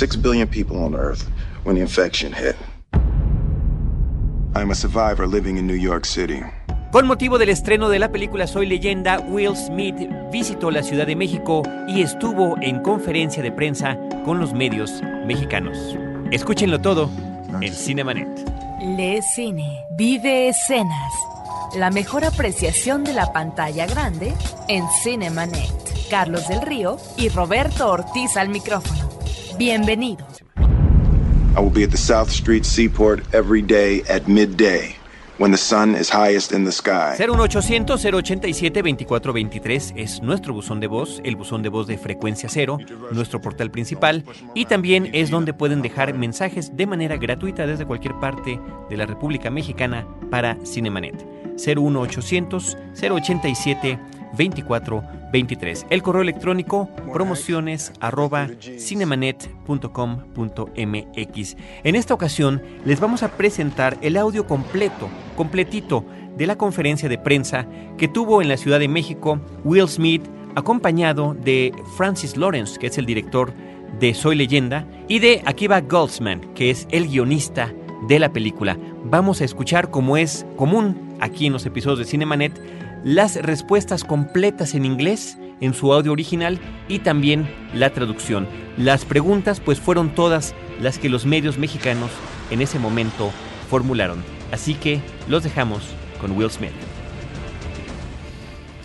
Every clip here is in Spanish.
6 billion people on Earth when the infection hit. I'm a survivor living in New York City. Con motivo del estreno de la película Soy leyenda, Will Smith visitó la Ciudad de México y estuvo en conferencia de prensa con los medios mexicanos. Escúchenlo todo en Cinemanet. Le Cine. Vive escenas. La mejor apreciación de la pantalla grande en Cinemanet. Carlos del Río y Roberto Ortiz al micrófono. Bienvenidos. I will be at the South Street Seaport every day at midday when the sun is highest in the sky. 01800-087-2423 es nuestro buzón de voz, el buzón de voz de frecuencia cero, nuestro portal principal y también es donde pueden dejar mensajes de manera gratuita desde cualquier parte de la República Mexicana para Cinemanet. 01800 087 2423. El correo electrónico promociones arroba cinemanet.com.mx. En esta ocasión les vamos a presentar el audio completo, completito, de la conferencia de prensa que tuvo en la Ciudad de México Will Smith acompañado de Francis Lawrence, que es el director de Soy leyenda, y de Akiva Goldsman, que es el guionista de la película. Vamos a escuchar, como es común aquí en los episodios de Cinemanet, las respuestas completas en inglés en su audio original y también la traducción. Las preguntas pues fueron todas las que los medios mexicanos en ese momento formularon. Así que los dejamos con Will Smith.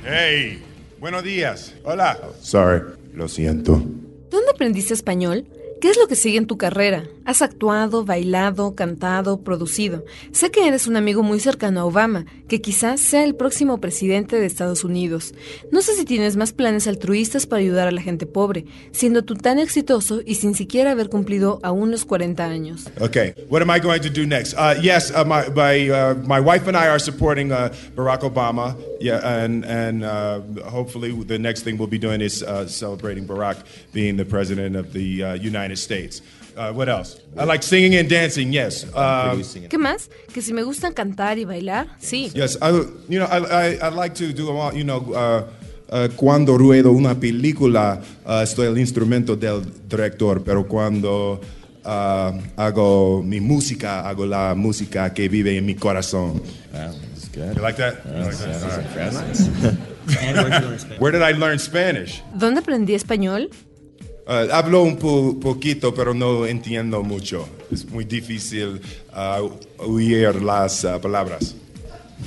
Hey, buenos días. Hola. Sorry, lo siento. ¿Dónde aprendiste español? ¿Qué es lo que sigue en tu carrera? Has actuado, bailado, cantado, producido. Sé que eres un amigo muy cercano a Obama, que quizás sea el próximo presidente de Estados Unidos. No sé si tienes más planes altruistas para ayudar a la gente pobre, siendo tú tan exitoso y sin siquiera haber cumplido aún los 40 años. Okay, what am I going to do next? Uh, yes, uh, my, my, uh, my wife and I are supporting uh, Barack Obama. Yeah, and, and uh, hopefully the next thing we'll be doing is uh, celebrating Barack being the president of the uh, United States. Uh, what else? I like singing and dancing. Yes. Um, ¿Qué más? Que si me gustan cantar y bailar, sí. yes. I, you know, I, I, I like to do a lot. You know, uh, uh, cuando ruedo una película, uh, estoy al instrumento del director, pero cuando uh, hago mi música, hago la música que vive en mi corazón. That's good. You like that? You like That's, that? that's right. Where did I learn Spanish? ¿Dónde aprendí español? Uh, hablo un po- poquito, pero no entiendo mucho. Es muy difícil uh, oír las uh, palabras.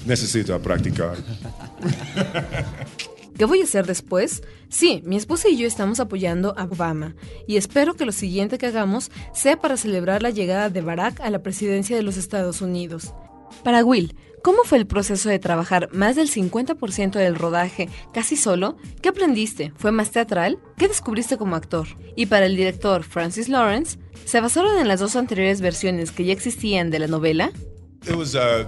Necesito practicar. ¿Qué voy a hacer después? Sí, mi esposa y yo estamos apoyando a Obama y espero que lo siguiente que hagamos sea para celebrar la llegada de Barack a la presidencia de los Estados Unidos. Para Will, ¿cómo fue el proceso de trabajar más del 50% del rodaje casi solo? ¿Qué aprendiste? ¿Fue más teatral? ¿Qué descubriste como actor? Y para el director Francis Lawrence, ¿se basaron en las dos anteriores versiones que ya existían de la novela? It was uh,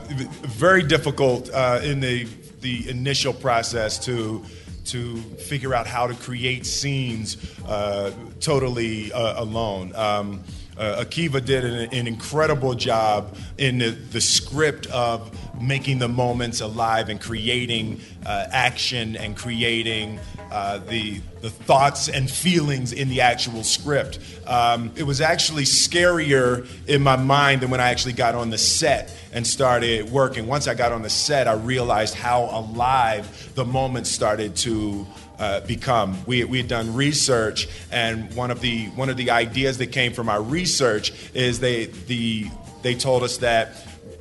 very difficult uh, in the, the initial process to, to figure out how to create scenes uh, totally uh, alone. Um, uh, Akiva did an, an incredible job in the, the script of making the moments alive and creating uh, action and creating uh, the, the thoughts and feelings in the actual script. Um, it was actually scarier in my mind than when I actually got on the set and started working. Once I got on the set, I realized how alive the moments started to uh, become. We, we had done research, and one of the one of the ideas that came from our research is they the they told us that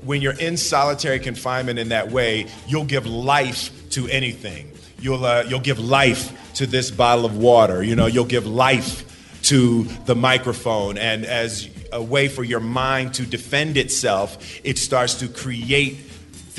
when you're in solitary confinement in that way, you'll give life to anything. You'll uh, you'll give life to this bottle of water. You know, you'll give life to the microphone, and as a way for your mind to defend itself, it starts to create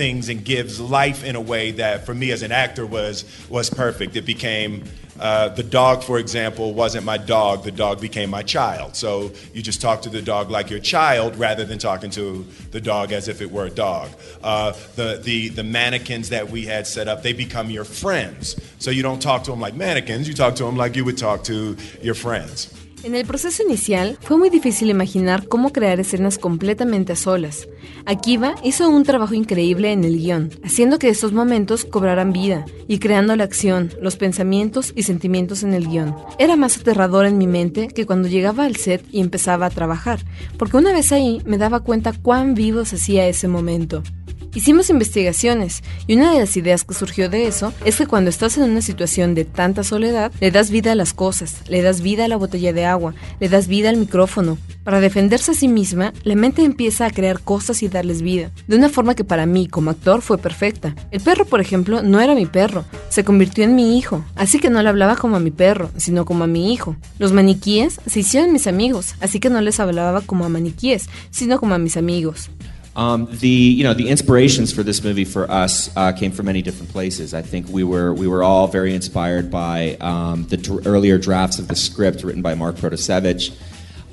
things and gives life in a way that for me as an actor was was perfect. It became uh, the dog for example wasn't my dog. The dog became my child. So you just talk to the dog like your child rather than talking to the dog as if it were a dog. Uh, the, the, the mannequins that we had set up they become your friends. So you don't talk to them like mannequins. You talk to them like you would talk to your friends En el proceso inicial fue muy difícil imaginar cómo crear escenas completamente a solas. Akiva hizo un trabajo increíble en el guion, haciendo que estos momentos cobraran vida y creando la acción, los pensamientos y sentimientos en el guion. Era más aterrador en mi mente que cuando llegaba al set y empezaba a trabajar, porque una vez ahí me daba cuenta cuán vivo se hacía ese momento. Hicimos investigaciones y una de las ideas que surgió de eso es que cuando estás en una situación de tanta soledad, le das vida a las cosas, le das vida a la botella de agua, le das vida al micrófono. Para defenderse a sí misma, la mente empieza a crear cosas y darles vida, de una forma que para mí como actor fue perfecta. El perro, por ejemplo, no era mi perro, se convirtió en mi hijo, así que no le hablaba como a mi perro, sino como a mi hijo. Los maniquíes se hicieron mis amigos, así que no les hablaba como a maniquíes, sino como a mis amigos. Um, the you know the inspirations for this movie for us uh, came from many different places. I think we were we were all very inspired by um, the dr- earlier drafts of the script written by Mark Protasevich.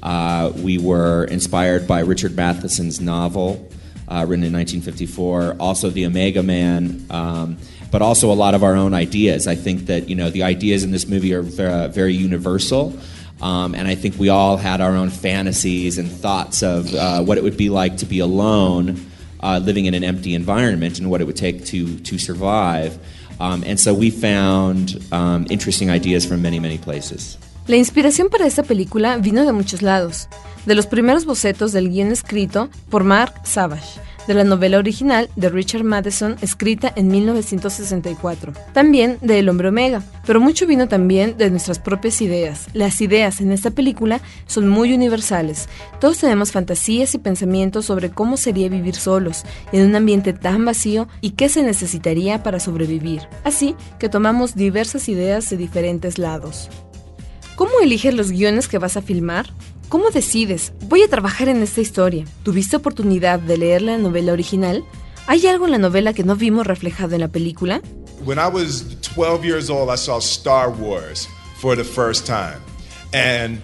Uh, we were inspired by Richard Matheson's novel, uh, written in 1954. Also, the Omega Man. Um, but also a lot of our own ideas. I think that you know the ideas in this movie are very, very universal. Um, and I think we all had our own fantasies and thoughts of uh, what it would be like to be alone, uh, living in an empty environment, and what it would take to, to survive. Um, and so we found um, interesting ideas from many, many places. La inspiración para esta película vino de muchos lados. De los primeros bocetos del guion escrito por Mark Savage, de la novela original de Richard Matheson escrita en 1964, también de El hombre omega, pero mucho vino también de nuestras propias ideas. Las ideas en esta película son muy universales. Todos tenemos fantasías y pensamientos sobre cómo sería vivir solos, en un ambiente tan vacío y qué se necesitaría para sobrevivir. Así que tomamos diversas ideas de diferentes lados. ¿Cómo eliges los guiones que vas a filmar? ¿Cómo decides? Voy a trabajar en esta historia. ¿Tuviste oportunidad de leer la novela original? ¿Hay algo en la novela que no vimos reflejado en la película? When I was 12 years old, I saw Star Wars for the first time. And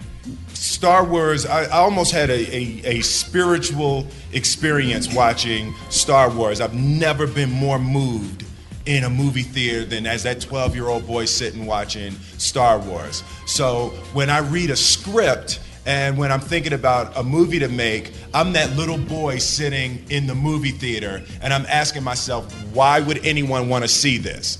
Star Wars, I, I almost had a, a, a spiritual experience watching Star Wars. I've never been more moved in a movie theater than as that 12 year old boy sitting watching Star Wars. So when I read a script, and when I'm thinking about a movie to make, I'm that little boy sitting in the movie theater and I'm asking myself, why would anyone want to see this?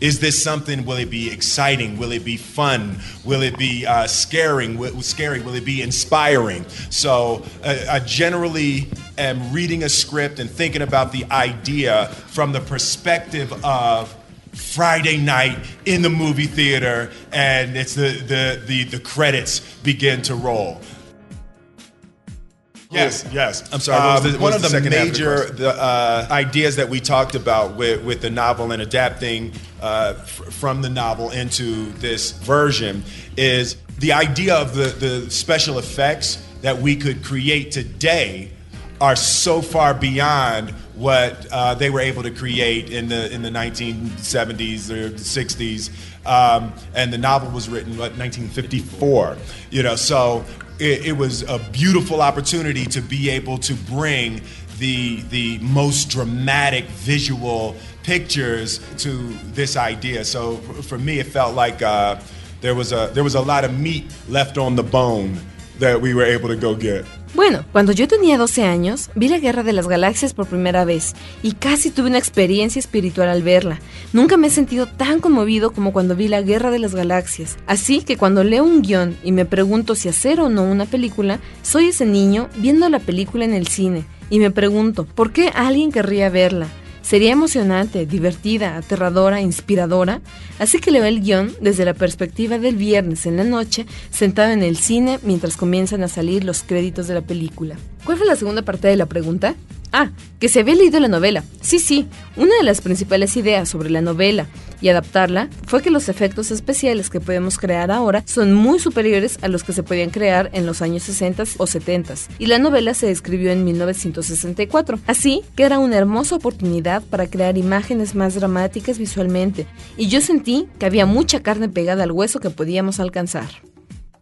Is this something? Will it be exciting? Will it be fun? Will it be uh, scaring? Will, scary? Will it be inspiring? So uh, I generally am reading a script and thinking about the idea from the perspective of Friday night in the movie theater, and it's the the the, the credits begin to roll. Yes, yes. I'm sorry, Um, the- one of the the, second of the major the, uh, ideas that we talked about with, with the novel and adapting uh, f- from the novel into this version is the idea of the, the special effects that we could create today are so far beyond what uh, they were able to create in the in the 1970s or 60s. Um, and the novel was written what 1954. You know, so it, it was a beautiful opportunity to be able to bring the the most dramatic visual pictures to this idea. So for me, it felt like uh, there was a there was a lot of meat left on the bone that we were able to go get. Bueno, cuando yo tenía 12 años, vi la Guerra de las Galaxias por primera vez y casi tuve una experiencia espiritual al verla. Nunca me he sentido tan conmovido como cuando vi la Guerra de las Galaxias. Así que cuando leo un guion y me pregunto si hacer o no una película, soy ese niño viendo la película en el cine y me pregunto, ¿por qué alguien querría verla? Sería emocionante, divertida, aterradora, inspiradora. Así que leo el guion desde la perspectiva del viernes en la noche, sentado en el cine mientras comienzan a salir los créditos de la película. ¿Cuál fue la segunda parte de la pregunta? Ah, que se había leído la novela. Sí, sí, una de las principales ideas sobre la novela y adaptarla fue que los efectos especiales que podemos crear ahora son muy superiores a los que se podían crear en los años 60 o 70 y la novela se escribió en 1964. Así que era una hermosa oportunidad para crear imágenes más dramáticas visualmente y yo sentí que había mucha carne pegada al hueso que podíamos alcanzar.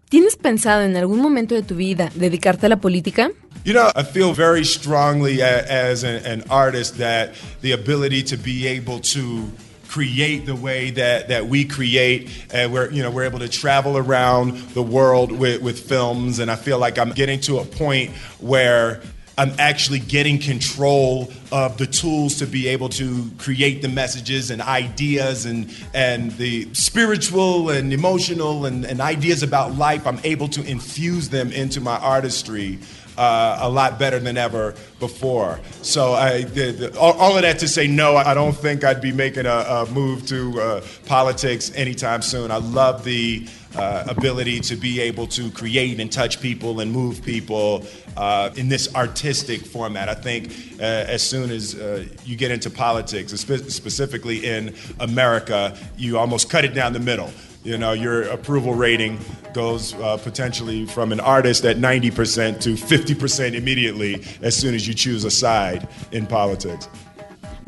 ¿Tienes pensado en algún momento de tu vida dedicarte a la política? You know, I feel very strongly as an, an artist that the ability to be able to create the way that, that we create and we're you know we're able to travel around the world with, with films and I feel like I'm getting to a point where I'm actually getting control of the tools to be able to create the messages and ideas and, and the spiritual and emotional and, and ideas about life. I'm able to infuse them into my artistry uh, a lot better than ever before. So I, the, the, all, all, of that to say, no, I don't think I'd be making a, a move to uh, politics anytime soon. I love the uh, ability to be able to create and touch people and move people uh, in this artistic format. I think uh, as soon as uh, you get into politics, specifically in America, you almost cut it down the middle. You know, your approval rating goes uh, potentially from an artist at 90% to 50% immediately as soon as you choose a side in politics.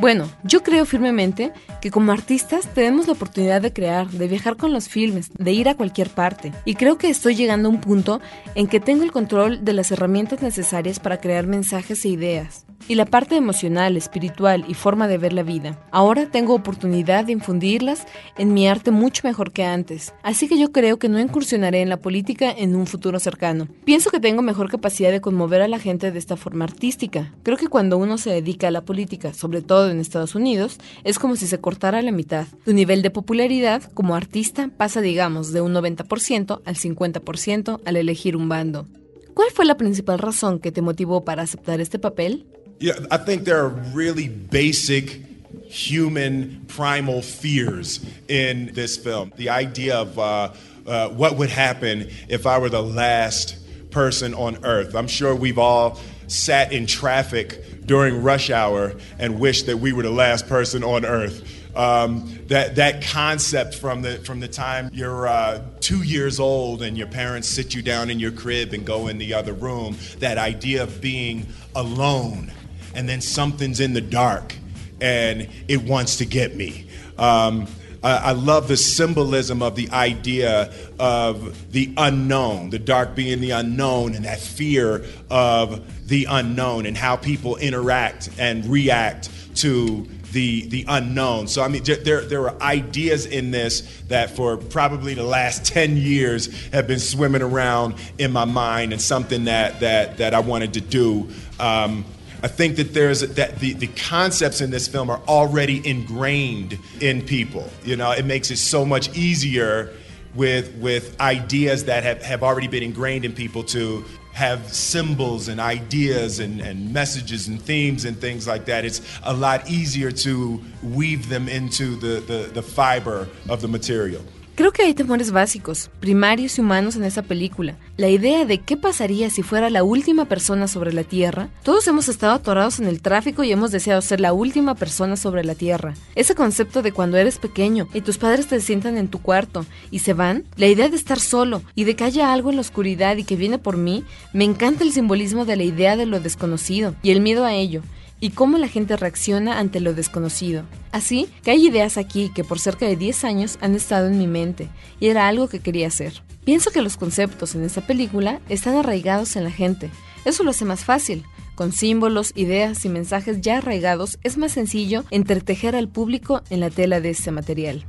Bueno, yo creo firmemente que como artistas tenemos la oportunidad de crear, de viajar con los filmes, de ir a cualquier parte. Y creo que estoy llegando a un punto en que tengo el control de las herramientas necesarias para crear mensajes e ideas y la parte emocional, espiritual y forma de ver la vida. Ahora tengo oportunidad de infundirlas en mi arte mucho mejor que antes, así que yo creo que no incursionaré en la política en un futuro cercano. Pienso que tengo mejor capacidad de conmover a la gente de esta forma artística. Creo que cuando uno se dedica a la política, sobre todo en Estados Unidos, es como si se cortara la mitad. Tu nivel de popularidad como artista pasa, digamos, de un 90% al 50% al elegir un bando. ¿Cuál fue la principal razón que te motivó para aceptar este papel? Yeah, I think there are really basic human primal fears in this film. The idea of uh, uh, what would happen if I were the last person on earth. I'm sure we've all sat in traffic during rush hour and wish that we were the last person on earth. Um, that that concept from the from the time you're uh, two years old and your parents sit you down in your crib and go in the other room. That idea of being alone and then something's in the dark and it wants to get me. Um, I, love the symbolism of the idea of the unknown, the dark being the unknown, and that fear of the unknown, and how people interact and react to the the unknown. So I mean, there there are ideas in this that for probably the last ten years have been swimming around in my mind, and something that that that I wanted to do. Um, I think that there's that the, the concepts in this film are already ingrained in people. You know, it makes it so much easier with with ideas that have, have already been ingrained in people to have symbols and ideas and, and messages and themes and things like that. It's a lot easier to weave them into the, the, the fiber of the material. Creo que hay temores básicos, primarios y humanos en esa película. La idea de qué pasaría si fuera la última persona sobre la Tierra. Todos hemos estado atorados en el tráfico y hemos deseado ser la última persona sobre la Tierra. Ese concepto de cuando eres pequeño y tus padres te sientan en tu cuarto y se van. La idea de estar solo y de que haya algo en la oscuridad y que viene por mí. Me encanta el simbolismo de la idea de lo desconocido y el miedo a ello y cómo la gente reacciona ante lo desconocido. Así que hay ideas aquí que por cerca de 10 años han estado en mi mente y era algo que quería hacer. Pienso que los conceptos en esta película están arraigados en la gente. Eso lo hace más fácil. Con símbolos, ideas y mensajes ya arraigados es más sencillo entretejer al público en la tela de este material.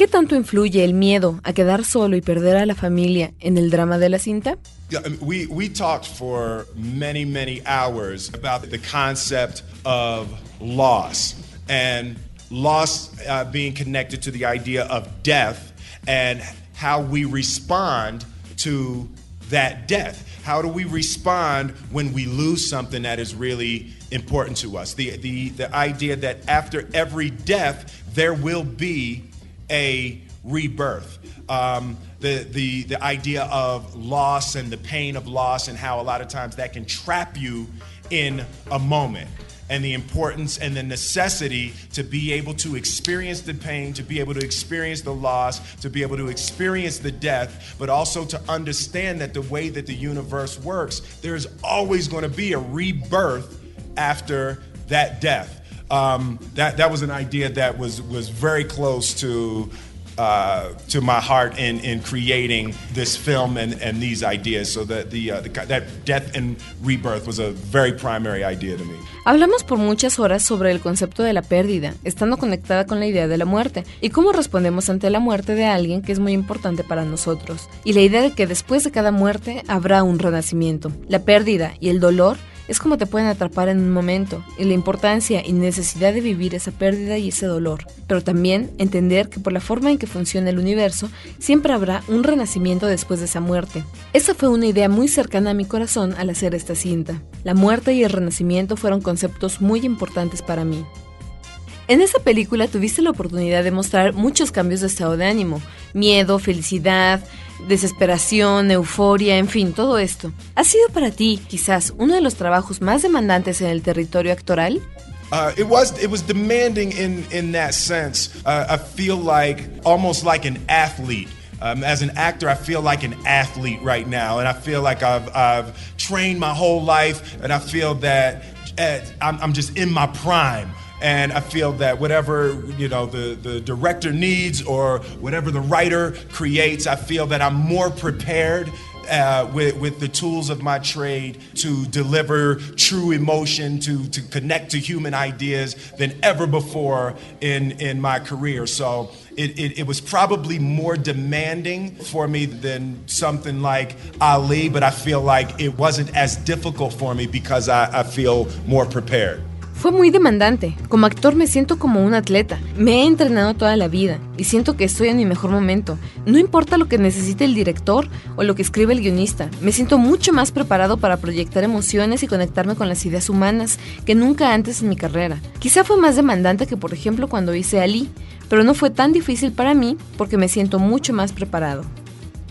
¿Qué tanto influye el miedo a quedar solo y perder a la familia en el drama de la cinta? Yeah, we, we talked for many, many hours about the concept of loss and loss uh, being connected to the idea of death and how we respond to that death. How do we respond when we lose something that is really important to us? The, the, the idea that after every death, there will be a rebirth. Um, the, the, the idea of loss and the pain of loss, and how a lot of times that can trap you in a moment. And the importance and the necessity to be able to experience the pain, to be able to experience the loss, to be able to experience the death, but also to understand that the way that the universe works, there's always going to be a rebirth after that death. Um, that that was an idea that was was very close to uh, to my heart in, in creating this film and, and these ideas. So that the, uh, the that death and rebirth was a very primary idea to me. Hablamos por muchas horas sobre el concepto de la pérdida, estando conectada con la idea de la muerte, y cómo respondemos ante la muerte de alguien que es muy importante para nosotros, y la idea de que después de cada muerte habrá un renacimiento. La pérdida y el dolor es como te pueden atrapar en un momento, y la importancia y necesidad de vivir esa pérdida y ese dolor, pero también entender que por la forma en que funciona el universo, siempre habrá un renacimiento después de esa muerte. Esa fue una idea muy cercana a mi corazón al hacer esta cinta. La muerte y el renacimiento fueron conceptos muy importantes para mí. En esta película tuviste la oportunidad de mostrar muchos cambios de estado de ánimo, miedo, felicidad, desesperación, euforia, en fin, todo esto. ¿Ha sido para ti quizás uno de los trabajos más demandantes en el territorio actoral? Uh, it was it was demanding in in that sense. Uh, I feel like almost like an athlete. Um, as an actor, I feel like an athlete right now, and I feel like I've I've trained my whole life, and I feel that I'm, I'm just in my prime and I feel that whatever you know the, the director needs or whatever the writer creates, I feel that I'm more prepared uh, with, with the tools of my trade to deliver true emotion, to, to connect to human ideas than ever before in, in my career. So it, it, it, was probably more demanding for me than something like Ali, but I feel like it wasn't as difficult for me because I, I feel more prepared. Fue muy demandante. Como actor me siento como un atleta. Me he entrenado toda la vida y siento que estoy en mi mejor momento. No importa lo que necesite el director o lo que escribe el guionista, me siento mucho más preparado para proyectar emociones y conectarme con las ideas humanas que nunca antes en mi carrera. Quizá fue más demandante que por ejemplo cuando hice Ali, pero no fue tan difícil para mí porque me siento mucho más preparado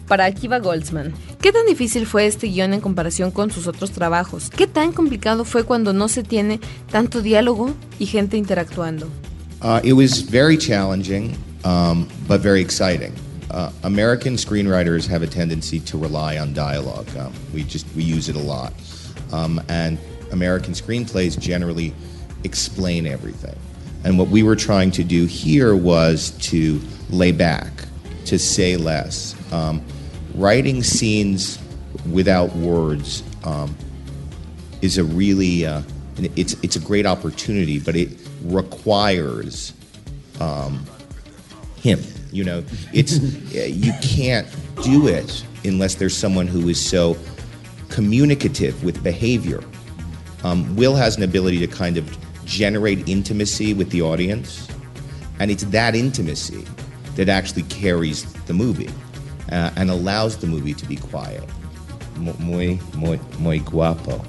para Akiva Goldsman. ¿Qué tan difícil fue este guion en comparación con sus otros trabajos? ¿Qué tan complicado fue cuando no se tiene tanto diálogo y gente interactuando? Uh, it was very challenging, um, but very exciting. Uh, American screenwriters have a tendency to rely on dialogue. Um, we just we use it a lot, um, and American screenplays generally explain everything. And what we were trying to do here was to lay back, to say less. Um, writing scenes without words um, is a really uh, it's it's a great opportunity, but it requires um, him. You know, it's you can't do it unless there's someone who is so communicative with behavior. Um, Will has an ability to kind of generate intimacy with the audience, and it's that intimacy that actually carries the movie. Uh, and allows the movie to be quiet. Muy, muy, muy guapo.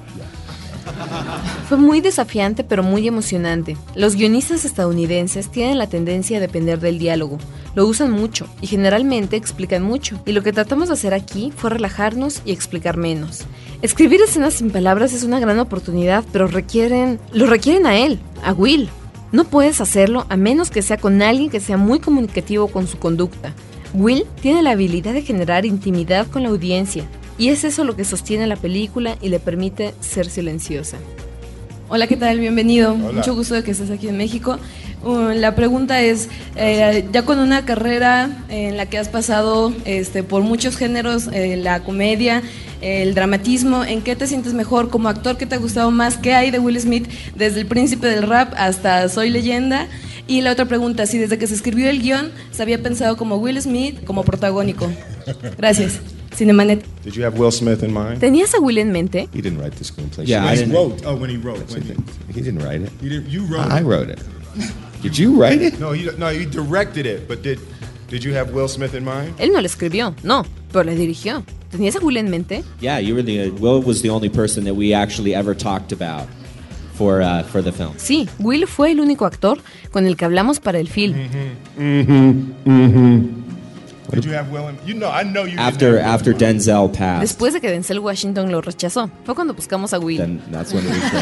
Fue muy desafiante pero muy emocionante. Los guionistas estadounidenses tienen la tendencia a depender del diálogo. Lo usan mucho y generalmente explican mucho. Y lo que tratamos de hacer aquí fue relajarnos y explicar menos. Escribir escenas sin palabras es una gran oportunidad, pero requieren... lo requieren a él, a Will. No puedes hacerlo a menos que sea con alguien que sea muy comunicativo con su conducta. Will tiene la habilidad de generar intimidad con la audiencia, y es eso lo que sostiene la película y le permite ser silenciosa. Hola, ¿qué tal? Bienvenido. Mucho gusto de que estés aquí en México. Uh, la pregunta es, eh, ya con una carrera en la que has pasado este, por muchos géneros, eh, la comedia, el dramatismo, ¿en qué te sientes mejor como actor? ¿Qué te ha gustado más? ¿Qué hay de Will Smith desde el príncipe del rap hasta Soy leyenda? Y la otra pregunta, si desde que se escribió el guion se había pensado como Will Smith como protagónico. Gracias. Cinemanet. Did you have Will Smith in mind? ¿Tenías a Will en mente? He didn't write the screenplay. Yeah, I wrote didn't- wrote. Oh, when he wrote. When he, it. He didn't write it. you, did, you wrote. I it. wrote it. Did you write it? No, he, no, he directed it. But did did you have Will Smith in mind? Él no lo escribió, no, pero le dirigió. ¿Tenías a Will en mente? Yeah, you were the Will was the only person that we actually ever talked about for uh, for the film. Sí, Will fue el único actor con el que hablamos para el film. Did you have Will in? You know, I know you. After after. Denzel passed, Después de que Denzel Washington lo rechazó, fue cuando buscamos a Will. then that's when we picked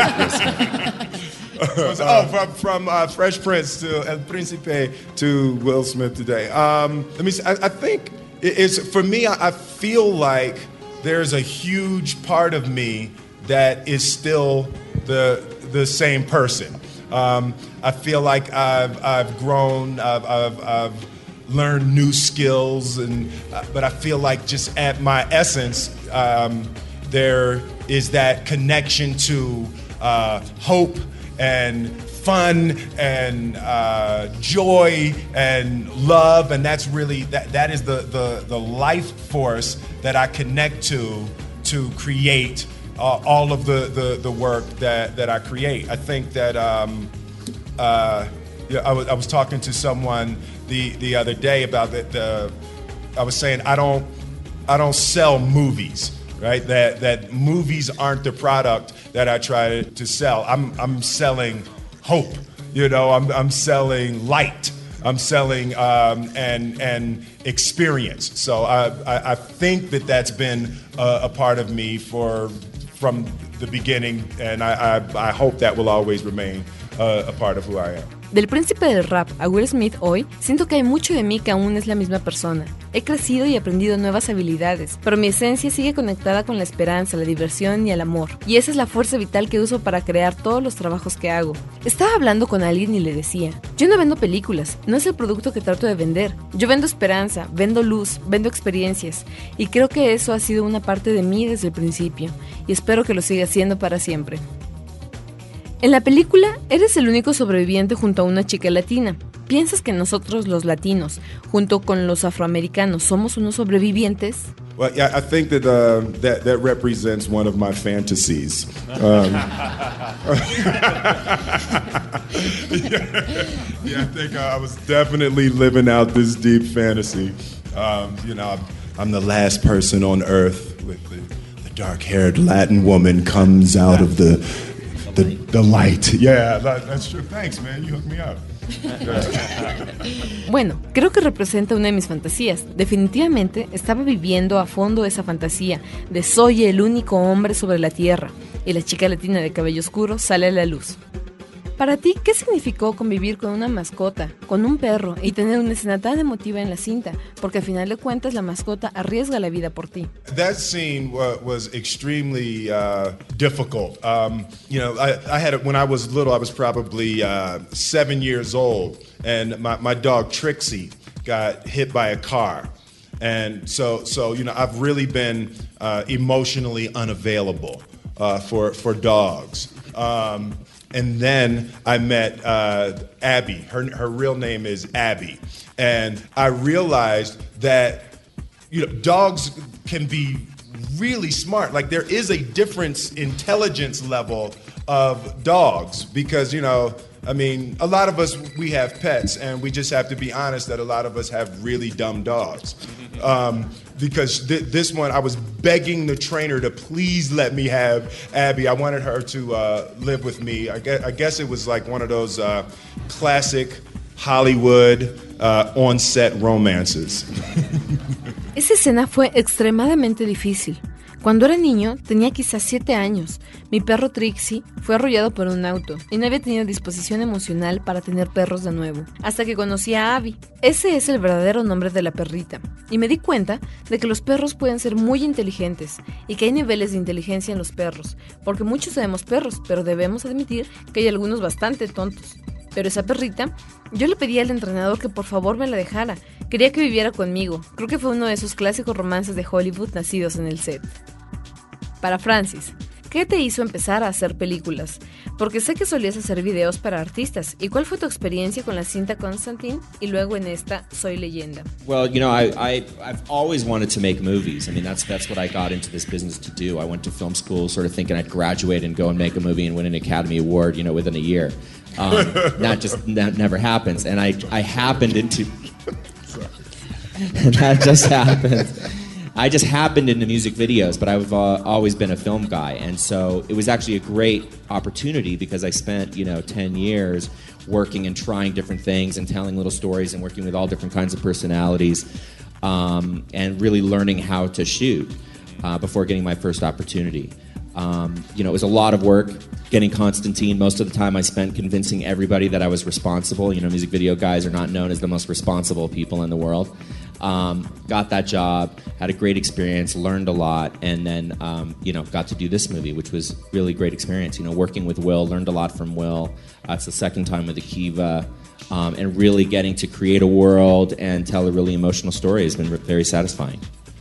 oh, from, from uh, Fresh Prince to El Príncipe to Will Smith today. Um, let me. See, I, I think it's for me. I, I feel like there's a huge part of me that is still the the same person. Um, I feel like I've I've grown. I've I've, I've learn new skills, and uh, but I feel like just at my essence, um, there is that connection to uh, hope and fun and uh, joy and love, and that's really that that is the the the life force that I connect to to create uh, all of the, the the work that that I create. I think that. Um, uh, yeah, I was, was talking to someone the, the other day about the, the I was saying I don't I don't sell movies right that that movies aren't the product that I try to sell I'm I'm selling hope you know I'm, I'm selling light I'm selling um, and and experience so I, I, I think that that's been a, a part of me for from the beginning and I, I, I hope that will always remain uh, a part of who I am Del príncipe del rap a Will Smith hoy, siento que hay mucho de mí que aún es la misma persona. He crecido y aprendido nuevas habilidades, pero mi esencia sigue conectada con la esperanza, la diversión y el amor. Y esa es la fuerza vital que uso para crear todos los trabajos que hago. Estaba hablando con alguien y le decía, yo no vendo películas, no es el producto que trato de vender. Yo vendo esperanza, vendo luz, vendo experiencias. Y creo que eso ha sido una parte de mí desde el principio. Y espero que lo siga siendo para siempre. En la película, eres el único sobreviviente junto a una chica latina. ¿Piensas que nosotros los latinos, junto con los afroamericanos, somos unos sobrevivientes? Well, yeah, I think that uh, that that represents one of my fantasies. Um, yeah, I think I was definitely living out this deep fantasy. Um, you know, I'm, the last person on earth with the dark-haired Latin woman comes out of the the, light. Yeah, that, that's true. Thanks, man. Bueno, creo que representa una de mis fantasías. Definitivamente estaba viviendo a fondo esa fantasía de soy el único hombre sobre la tierra y la chica latina de cabello oscuro sale a la luz. Para ti, ¿qué significó convivir con una mascota, con un perro y tener una escena tan emotiva en la cinta? Porque al final de cuentas la mascota arriesga la vida por ti. That scene was extremely uh, difficult. Um, you know, I, I, had it when I was little. I was probably uh, seven years old, and my, dog Trixie got hit by a car. And so, so you know, I've really been uh, emotionally unavailable uh, for for dogs. Um, and then I met uh, Abby. Her, her real name is Abby. And I realized that you know, dogs can be really smart. Like there is a difference intelligence level of dogs because, you know, I mean, a lot of us, we have pets, and we just have to be honest that a lot of us have really dumb dogs. Um, because th- this one, I was begging the trainer to please let me have Abby. I wanted her to uh, live with me. I guess, I guess, it was like one of those uh, classic Hollywood uh, on-set romances. Esa escena fue extremadamente difícil. Cuando era niño, tenía quizás 7 años. Mi perro Trixie fue arrollado por un auto y no había tenido disposición emocional para tener perros de nuevo, hasta que conocí a Abby. Ese es el verdadero nombre de la perrita. Y me di cuenta de que los perros pueden ser muy inteligentes y que hay niveles de inteligencia en los perros, porque muchos sabemos perros, pero debemos admitir que hay algunos bastante tontos. Pero esa perrita, yo le pedí al entrenador que por favor me la dejara. Quería que viviera conmigo. Creo que fue uno de esos clásicos romances de Hollywood nacidos en el set. Para Francis, ¿qué te hizo empezar a hacer películas? Porque sé que solías hacer videos para artistas. ¿Y cuál fue tu experiencia con la cinta Constantine y luego en esta Soy Leyenda? Well, you know, I, I, I've always wanted to make movies. I mean, that's, that's what I got into this business to do. I went to film school sort of thinking I'd graduate and go and make a movie and win an Academy Award, you know, within a year. Um, that just that never happens. And I, I happened into that just happened. I just happened into music videos, but I've uh, always been a film guy, and so it was actually a great opportunity because I spent you know ten years working and trying different things and telling little stories and working with all different kinds of personalities, um, and really learning how to shoot uh, before getting my first opportunity. Um, you know, it was a lot of work getting Constantine. Most of the time I spent convincing everybody that I was responsible. You know, music video guys are not known as the most responsible people in the world. Um, got that job, had a great experience, learned a lot, and then um, you know got to do this movie, which was really great experience. You know, working with Will, learned a lot from Will. Uh, it's the second time with Akiva. um, and really getting to create a world and tell a really emotional story has been very satisfying.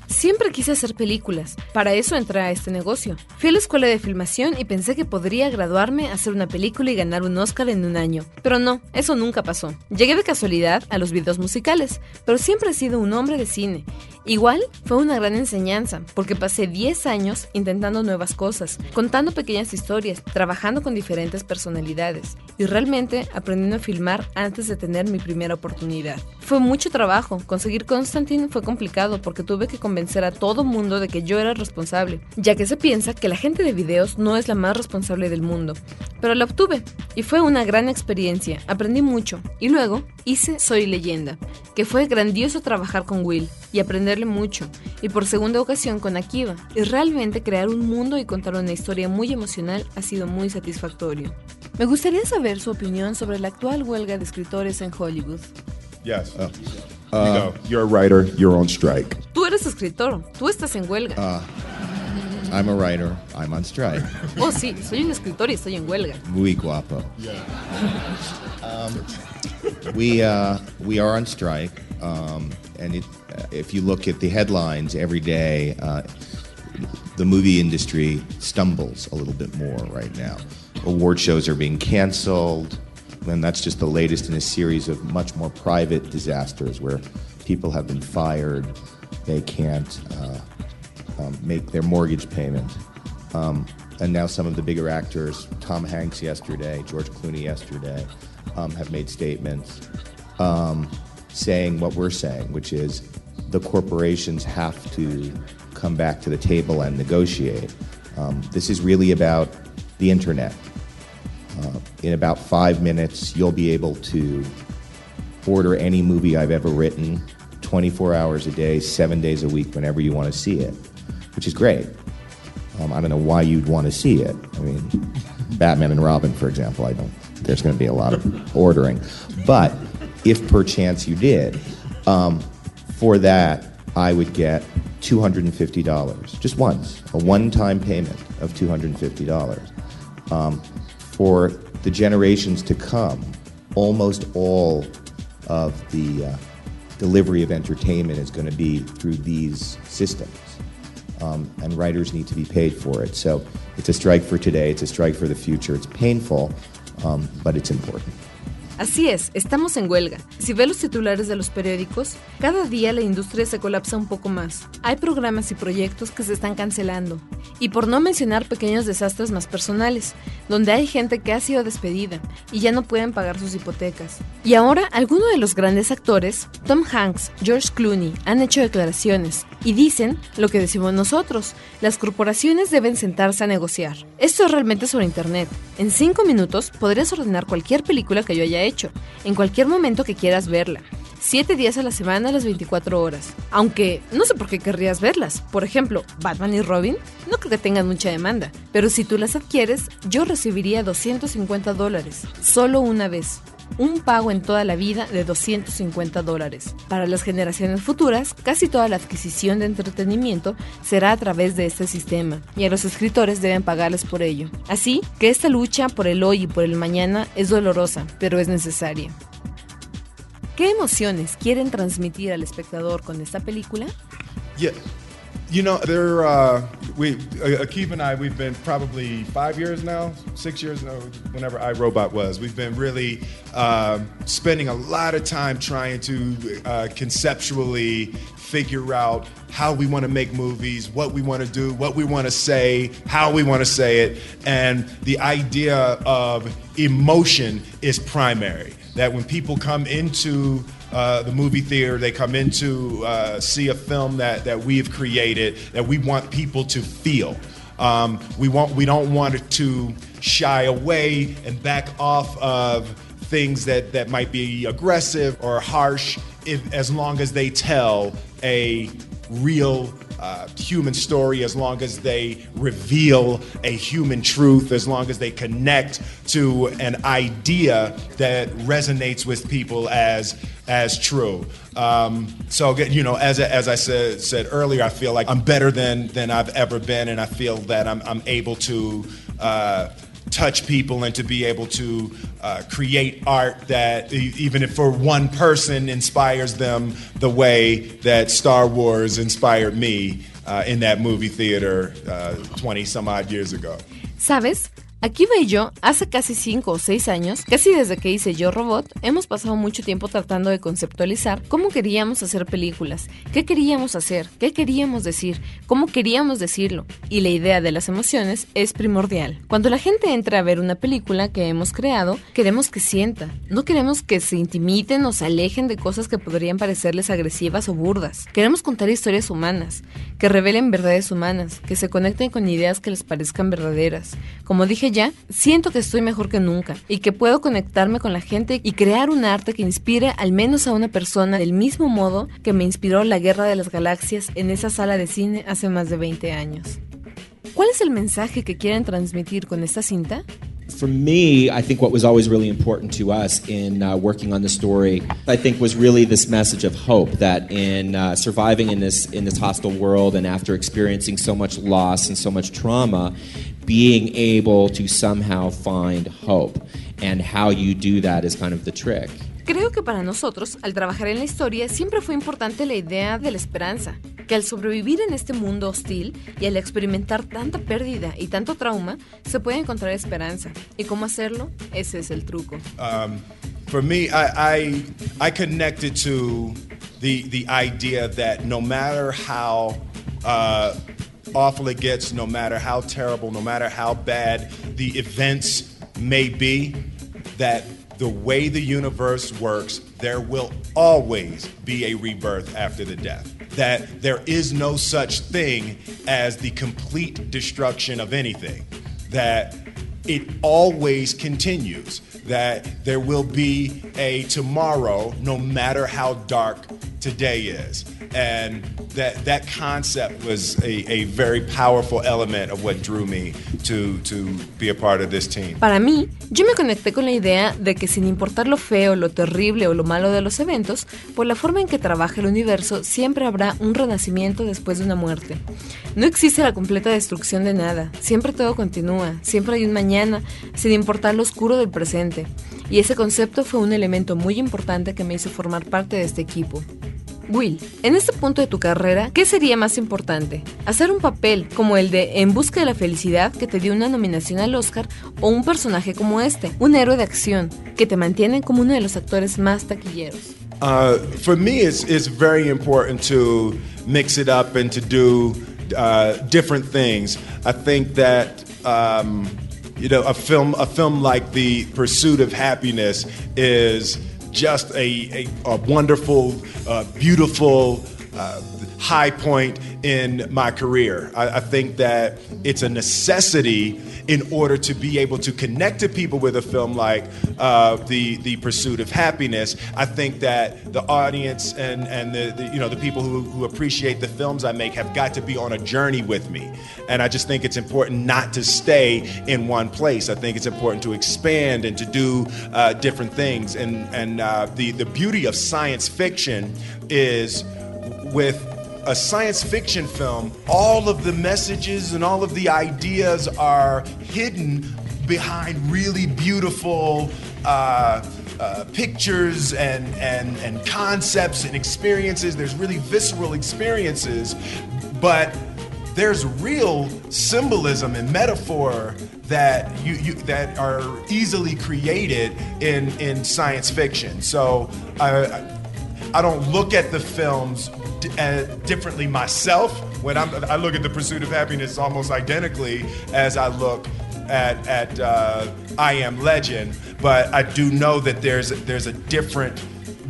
Siempre quise hacer películas, para eso entré a este negocio. Fui a la escuela de filmación y pensé que podría graduarme, hacer una película y ganar un Oscar en un año. Pero no, eso nunca pasó. Llegué de casualidad a los videos musicales, pero siempre he sido un hombre de cine. Igual fue una gran enseñanza, porque pasé 10 años intentando nuevas cosas, contando pequeñas historias, trabajando con diferentes personalidades y realmente aprendiendo a filmar antes de tener mi primera oportunidad. Fue mucho trabajo, conseguir Constantine fue complicado porque tuve que convencer a todo mundo de que yo era responsable, ya que se piensa que la gente de videos no es la más responsable del mundo. Pero la obtuve y fue una gran experiencia, aprendí mucho y luego hice Soy leyenda, que fue grandioso trabajar con Will y aprenderle mucho, y por segunda ocasión con Akiva, y realmente crear un mundo y contar una historia muy emocional ha sido muy satisfactorio. Me gustaría saber su opinión sobre la actual huelga de escritores en Hollywood. Yes. Uh, you go. You're a writer, you're on strike. Tú eres escritor, tú estás en huelga. I'm a writer. I'm on strike. oh, sí, soy un escritor y estoy en huelga. Muy guapo. Um, we uh, we are on strike, um, and it, uh, if you look at the headlines every day, uh, the movie industry stumbles a little bit more right now. Award shows are being canceled, and that's just the latest in a series of much more private disasters where people have been fired, they can't uh, um, make their mortgage payment. Um, and now some of the bigger actors, Tom Hanks yesterday, George Clooney yesterday, um, have made statements um, saying what we're saying, which is the corporations have to come back to the table and negotiate. Um, this is really about the internet. Uh, in about five minutes, you'll be able to order any movie I've ever written 24 hours a day, seven days a week, whenever you want to see it, which is great. Um, I don't know why you'd want to see it. I mean, Batman and Robin, for example, I don't. There's going to be a lot of ordering, but if perchance you did, um, for that I would get two hundred and fifty dollars just once, a one-time payment of two hundred and fifty dollars. Um, for the generations to come, almost all of the uh, delivery of entertainment is going to be through these systems um, and writers need to be paid for it. So it's a strike for today, it's a strike for the future. It's painful, um, but it's important. Así es, estamos en huelga. Si ve los titulares de los periódicos, cada día la industria se colapsa un poco más. Hay programas y proyectos que se están cancelando. Y por no mencionar pequeños desastres más personales, donde hay gente que ha sido despedida y ya no pueden pagar sus hipotecas. Y ahora algunos de los grandes actores, Tom Hanks, George Clooney, han hecho declaraciones y dicen lo que decimos nosotros, las corporaciones deben sentarse a negociar. Esto es realmente sobre Internet. En 5 minutos podrías ordenar cualquier película que yo haya hecho, en cualquier momento que quieras verla. 7 días a la semana a las 24 horas. Aunque no sé por qué querrías verlas. Por ejemplo, Batman y Robin no creo que tengan mucha demanda. Pero si tú las adquieres, yo recibiría 250 dólares. Solo una vez. Un pago en toda la vida de 250 dólares. Para las generaciones futuras, casi toda la adquisición de entretenimiento será a través de este sistema, y a los escritores deben pagarles por ello. Así que esta lucha por el hoy y por el mañana es dolorosa, pero es necesaria. ¿Qué emociones quieren transmitir al espectador con esta película? Yeah. You know, there. Uh, we uh, Akiva and I, we've been probably five years now, six years now. Whenever iRobot was, we've been really uh, spending a lot of time trying to uh, conceptually figure out how we want to make movies, what we want to do, what we want to say, how we want to say it, and the idea of emotion is primary. That when people come into uh, the movie theater, they come in to uh, see a film that, that we've created that we want people to feel. Um, we, want, we don't want it to shy away and back off of things that, that might be aggressive or harsh if, as long as they tell a real uh, human story, as long as they reveal a human truth, as long as they connect to an idea that resonates with people as as true. Um, so you know, as, as I said said earlier, I feel like I'm better than than I've ever been, and I feel that I'm I'm able to. Uh, touch people and to be able to uh, create art that, even if for one person, inspires them the way that Star Wars inspired me uh, in that movie theater 20 some odd years ago. ¿Sabes? Akiva y yo, hace casi 5 o 6 años, casi desde que hice Yo Robot, hemos pasado mucho tiempo tratando de conceptualizar cómo queríamos hacer películas, qué queríamos hacer, qué queríamos decir, cómo queríamos decirlo, y la idea de las emociones es primordial. Cuando la gente entra a ver una película que hemos creado, queremos que sienta, no queremos que se intimiten o se alejen de cosas que podrían parecerles agresivas o burdas. Queremos contar historias humanas, que revelen verdades humanas, que se conecten con ideas que les parezcan verdaderas. Como dije siento que estoy mejor que nunca y que puedo conectarme con la gente y crear un arte que inspire al menos a una persona del mismo modo que me inspiró la Guerra de las Galaxias en esa sala de cine hace más de 20 años. ¿Cuál es el mensaje que quieren transmitir con esta cinta? for me, I think what was always really important to us in uh, working on the story, I think, was really this message of hope that in uh, surviving in this in this hostile world and after experiencing so much loss and so much trauma, being able to somehow find hope, and how you do that is kind of the trick. Creo que para nosotros, al trabajar en la historia, siempre fue importante la idea de la esperanza, que al sobrevivir en este mundo hostil y al experimentar tanta pérdida y tanto trauma, se puede encontrar esperanza. ¿Y cómo hacerlo? Ese es el truco. Um, for me, I, I, I connected to the, the idea that no matter how uh, awful it gets, no matter how terrible, no matter how bad the events may be, that the way the universe works, there will always be a rebirth after the death. That there is no such thing as the complete destruction of anything. That it always continues. That there will be a tomorrow, no matter how dark today is. And that, that concept was a, a very powerful element of what drew me to, to be a part of this team. Para mí, yo me conecté con la idea de que sin importar lo feo, lo terrible o lo malo de los eventos, por la forma en que trabaja el universo, siempre habrá un renacimiento después de una muerte. No existe la completa destrucción de nada, siempre todo continúa, siempre hay un mañana, sin importar lo oscuro del presente. Y ese concepto fue un elemento muy importante que me hizo formar parte de este equipo. Will, en este punto de tu carrera, ¿qué sería más importante? ¿Hacer un papel como el de En Busca de la Felicidad, que te dio una nominación al Oscar, o un personaje como este, un héroe de acción, que te mantiene como uno de los actores más taquilleros? Uh, for me, it's, it's very important to mix it up and to do uh, different things. I think that. Um, you know, a film, a film like The Pursuit of Happiness is just a, a, a wonderful, uh, beautiful uh, high point in my career. I, I, think that it's a necessity in order to be able to connect to people with a film like uh, the the Pursuit of Happiness. I think that the audience and and the, the, you know the people who, who appreciate the films I make have got to be on a journey with me, and I just think it's important not to stay in one place. I think it's important to expand and to do uh, different things. And and uh, the the beauty of science fiction is with a science fiction film, all of the messages and all of the ideas are hidden behind really beautiful uh, uh, pictures and, and, and concepts and experiences. There's really visceral experiences, but there's real symbolism and metaphor that you, you that are easily created in in science fiction. So I I don't look at the films uh, differently myself. When I'm, I look at the pursuit of happiness almost identically as I look at, at uh, I Am Legend, but I do know that there's there's a different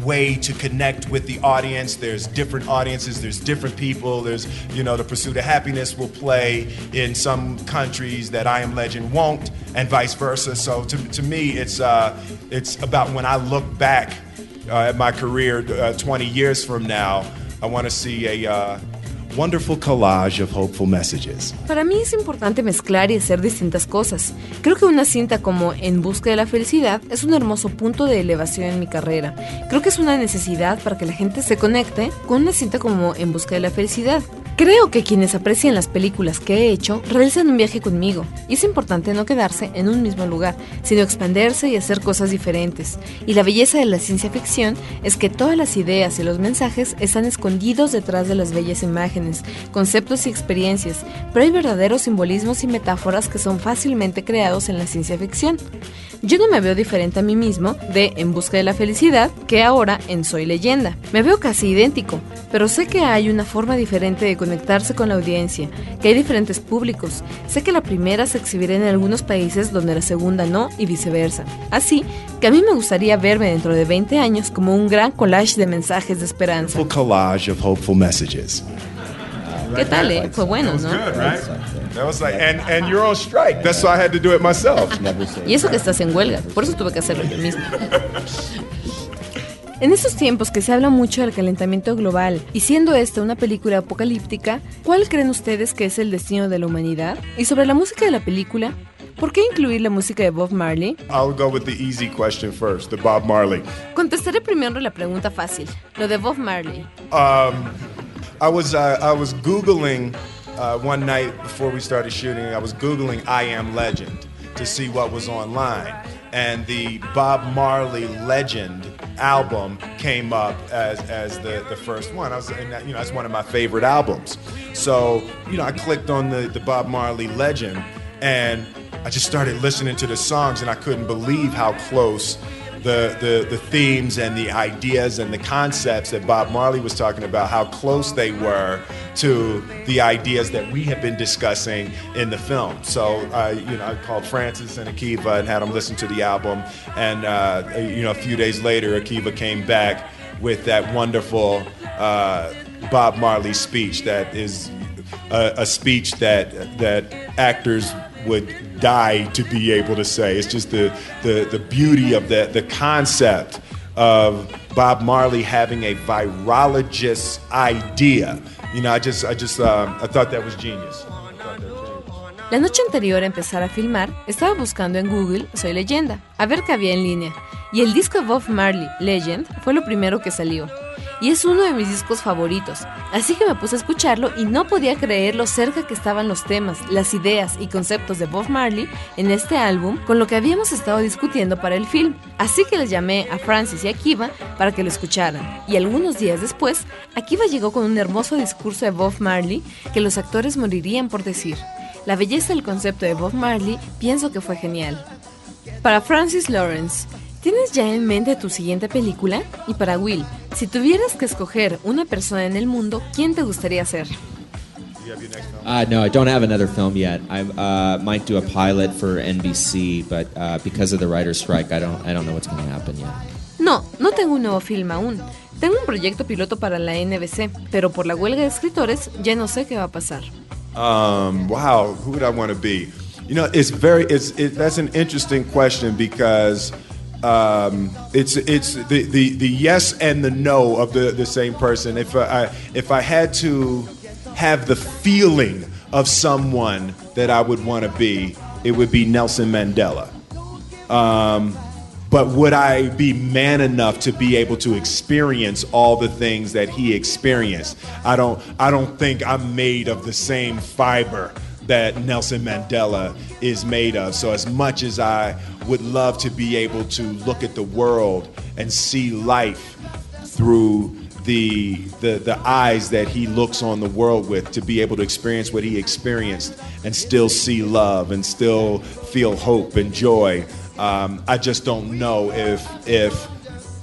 way to connect with the audience. There's different audiences. There's different people. There's you know the pursuit of happiness will play in some countries that I Am Legend won't, and vice versa. So to, to me, it's uh, it's about when I look back uh, at my career uh, 20 years from now. I want to see a uh, wonderful collage of hopeful messages. Para mí es importante mezclar y hacer distintas cosas. Creo que una cinta como En busca de la felicidad es un hermoso punto de elevación en mi carrera. Creo que es una necesidad para que la gente se conecte con una cinta como En busca de la felicidad. Creo que quienes aprecian las películas que he hecho realizan un viaje conmigo y es importante no quedarse en un mismo lugar, sino expandirse y hacer cosas diferentes. Y la belleza de la ciencia ficción es que todas las ideas y los mensajes están escondidos detrás de las bellas imágenes, conceptos y experiencias, pero hay verdaderos simbolismos y metáforas que son fácilmente creados en la ciencia ficción. Yo no me veo diferente a mí mismo de En Busca de la Felicidad que ahora en Soy Leyenda. Me veo casi idéntico, pero sé que hay una forma diferente de conectarse con la audiencia, que hay diferentes públicos. Sé que la primera se exhibirá en algunos países donde la segunda no y viceversa. Así que a mí me gustaría verme dentro de 20 años como un gran collage de mensajes de esperanza. collage of hopeful messages. ¿Qué tal, eh? Fue bueno, ¿no? Was like, and, and you're on strike. That's why I had to do it myself. Y eso que estás en huelga, por eso tuve que hacerlo yo mismo. En estos tiempos que se habla mucho del calentamiento global y siendo esta una película apocalíptica, ¿cuál creen ustedes que es el destino de la humanidad? Y sobre la música de la película, ¿por qué incluir la música de Bob Marley? I'll go with the easy question first, the Bob Marley. Contestaré primero la pregunta fácil, lo de Bob Marley. Um, I was uh, I was googling uh, one night before we started shooting. I was googling I Am Legend to see what was online, and the Bob Marley Legend album came up as, as the, the first one. I was, and that, you know, that's one of my favorite albums. So, you know, I clicked on the, the Bob Marley Legend, and I just started listening to the songs, and I couldn't believe how close the, the, the themes and the ideas and the concepts that Bob Marley was talking about, how close they were to the ideas that we have been discussing in the film. So, uh, you know, I called Francis and Akiva and had them listen to the album. And, uh, you know, a few days later, Akiva came back with that wonderful uh, Bob Marley speech that is a, a speech that, that actors would die to be able to say. It's just the, the, the beauty of the, the concept of Bob Marley having a virologist idea. You know, I just, I just, um, I thought that was genius. La noche anterior a empezar a filmar, estaba buscando en Google Soy Leyenda, a ver qué había en línea, y el disco Bob Marley, Legend, fue lo primero que salió. Y es uno de mis discos favoritos, así que me puse a escucharlo y no podía creer lo cerca que estaban los temas, las ideas y conceptos de Bob Marley en este álbum con lo que habíamos estado discutiendo para el film. Así que les llamé a Francis y Akiva para que lo escucharan. Y algunos días después, Akiva llegó con un hermoso discurso de Bob Marley que los actores morirían por decir. La belleza del concepto de Bob Marley pienso que fue genial. Para Francis Lawrence, ¿tienes ya en mente tu siguiente película? Y para Will, si tuvieras que escoger una persona en el mundo, ¿quién te gustaría ser? Uh, no, I don't have another film yet. I uh, might do a pilot for NBC, but uh, because of the writer's strike, I don't, I don't know what's going to happen yet. No, no tengo un nuevo film aún. Tengo un proyecto piloto para la NBC, pero por la huelga de escritores ya no sé qué va a pasar. Um, wow, who would I want to be? You know, it's very, it's, it, that's an interesting question because um, it's, it's the, the, the yes and the no of the, the same person. If I, if I had to have the feeling of someone that I would want to be, it would be Nelson Mandela. Um, but would I be man enough to be able to experience all the things that he experienced? I don't I don't think I'm made of the same fiber that Nelson Mandela is made of. So as much as I would love to be able to look at the world and see life through the, the the eyes that he looks on the world with to be able to experience what he experienced and still see love and still feel hope and joy um, I just don't know if if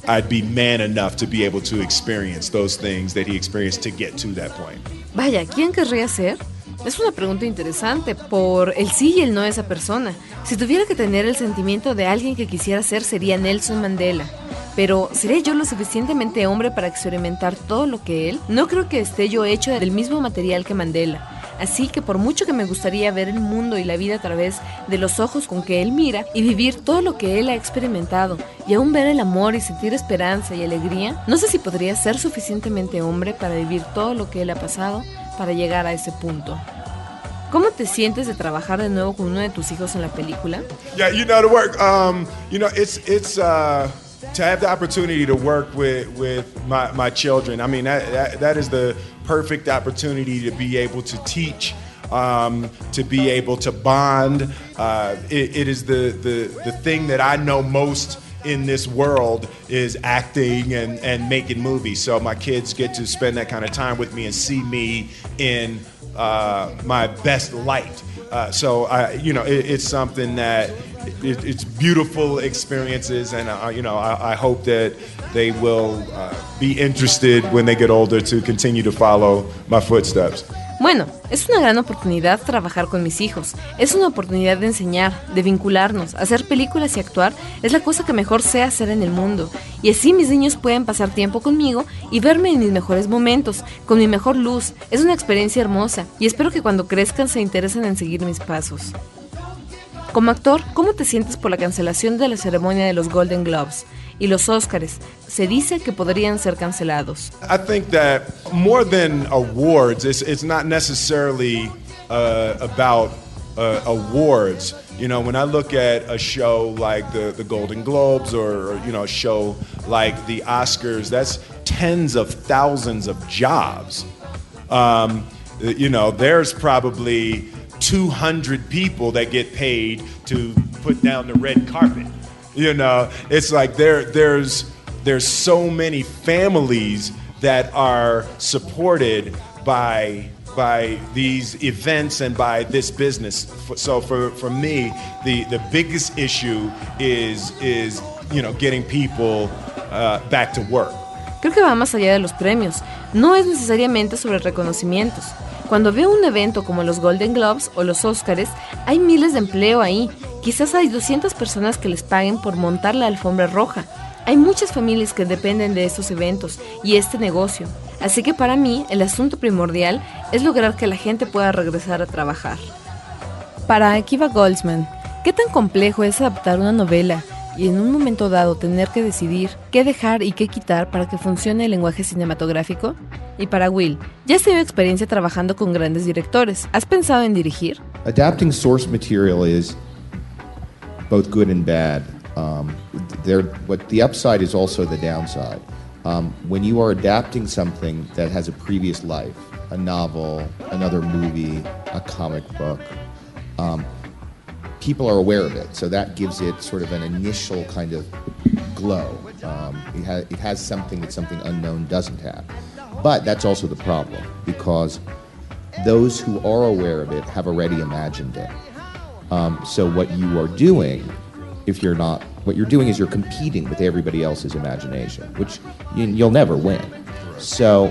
I'd be man enough to be able to experience those things that he experienced to get to that point. Vaya, ¿quién querría ser? Es una pregunta interesante por el sí y el no de esa persona. Si tuviera que tener el sentimiento de alguien que quisiera ser sería Nelson Mandela. Pero ¿seré yo lo suficientemente hombre para experimentar todo lo que él? No creo que esté yo hecho del mismo material que Mandela. Así que por mucho que me gustaría ver el mundo y la vida a través de los ojos con que él mira y vivir todo lo que él ha experimentado y aún ver el amor y sentir esperanza y alegría, no sé si podría ser suficientemente hombre para vivir todo lo que él ha pasado para llegar a ese punto. ¿Cómo te sientes de trabajar de nuevo con uno de tus hijos en la película? Yeah, you know to work. Um, you know, it's it's uh, to have the opportunity to work with with my, my children. I mean, that, that that is the perfect opportunity to be able to teach. Um, to be able to bond, uh, it, it is the, the, the thing that I know most in this world is acting and, and making movies. So my kids get to spend that kind of time with me and see me in uh, my best light. Uh, so I, you know, it, it's something that it, it's beautiful experiences, and uh, you know, I, I, hope that they will uh, be interested when they get older to continue to follow my footsteps. Bueno, es una gran oportunidad trabajar con mis hijos. Es una oportunidad de enseñar, de vincularnos, hacer películas y actuar. Es la cosa que mejor sé hacer en el mundo. Y así mis niños pueden pasar tiempo conmigo y verme en mis mejores momentos, con mi mejor luz. Es una experiencia hermosa y espero que cuando crezcan se interesen en seguir mis pasos. Como actor, ¿cómo te sientes por la cancelación de la ceremonia de los Golden Globes y los Oscars? Se dice que podrían ser cancelados. I think that more than awards, it's, it's not necessarily uh, about uh, awards. You know, when I look at a show like the, the Golden Globes or, or, you know, a show like the Oscars, that's tens of thousands of jobs. Um, you know, there's probably 200 people that get paid to put down the red carpet. You know, it's like there there's there's so many families that are supported by by these events and by this business. So for, for me, the, the biggest issue is is you know getting people uh, back to work. Creo que va más allá de los premios. No es necesariamente sobre reconocimientos. Cuando veo un evento como los Golden Globes o los Oscars, hay miles de empleo ahí. Quizás hay 200 personas que les paguen por montar la alfombra roja. Hay muchas familias que dependen de estos eventos y este negocio. Así que para mí el asunto primordial es lograr que la gente pueda regresar a trabajar. Para Akiva Goldsman, ¿qué tan complejo es adaptar una novela y en un momento dado tener que decidir qué dejar y qué quitar para que funcione el lenguaje cinematográfico? Y para Will, ya has tenido experiencia trabajando con grandes directores. ¿Has pensado en dirigir? Adapting source material is both good and bad. Um, there, what the upside is also the downside. Um, when you are adapting something that has a previous life, a novel, another movie, a comic book, um, people are aware of it. So that gives it sort of an initial kind of glow. Um, it, ha- it has something that something unknown doesn't have. But that's also the problem because those who are aware of it have already imagined it. Um, so what you are doing, if you're not, what you're doing is you're competing with everybody else's imagination, which you, you'll never win. So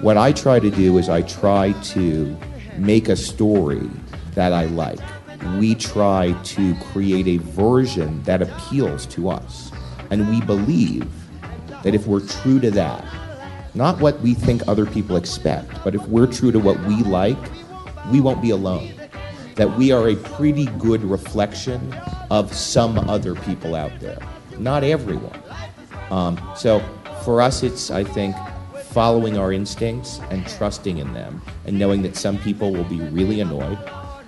what I try to do is I try to make a story that I like we try to create a version that appeals to us. And we believe that if we're true to that, not what we think other people expect, but if we're true to what we like, we won't be alone. That we are a pretty good reflection of some other people out there, not everyone. Um, so for us, it's, I think, following our instincts and trusting in them and knowing that some people will be really annoyed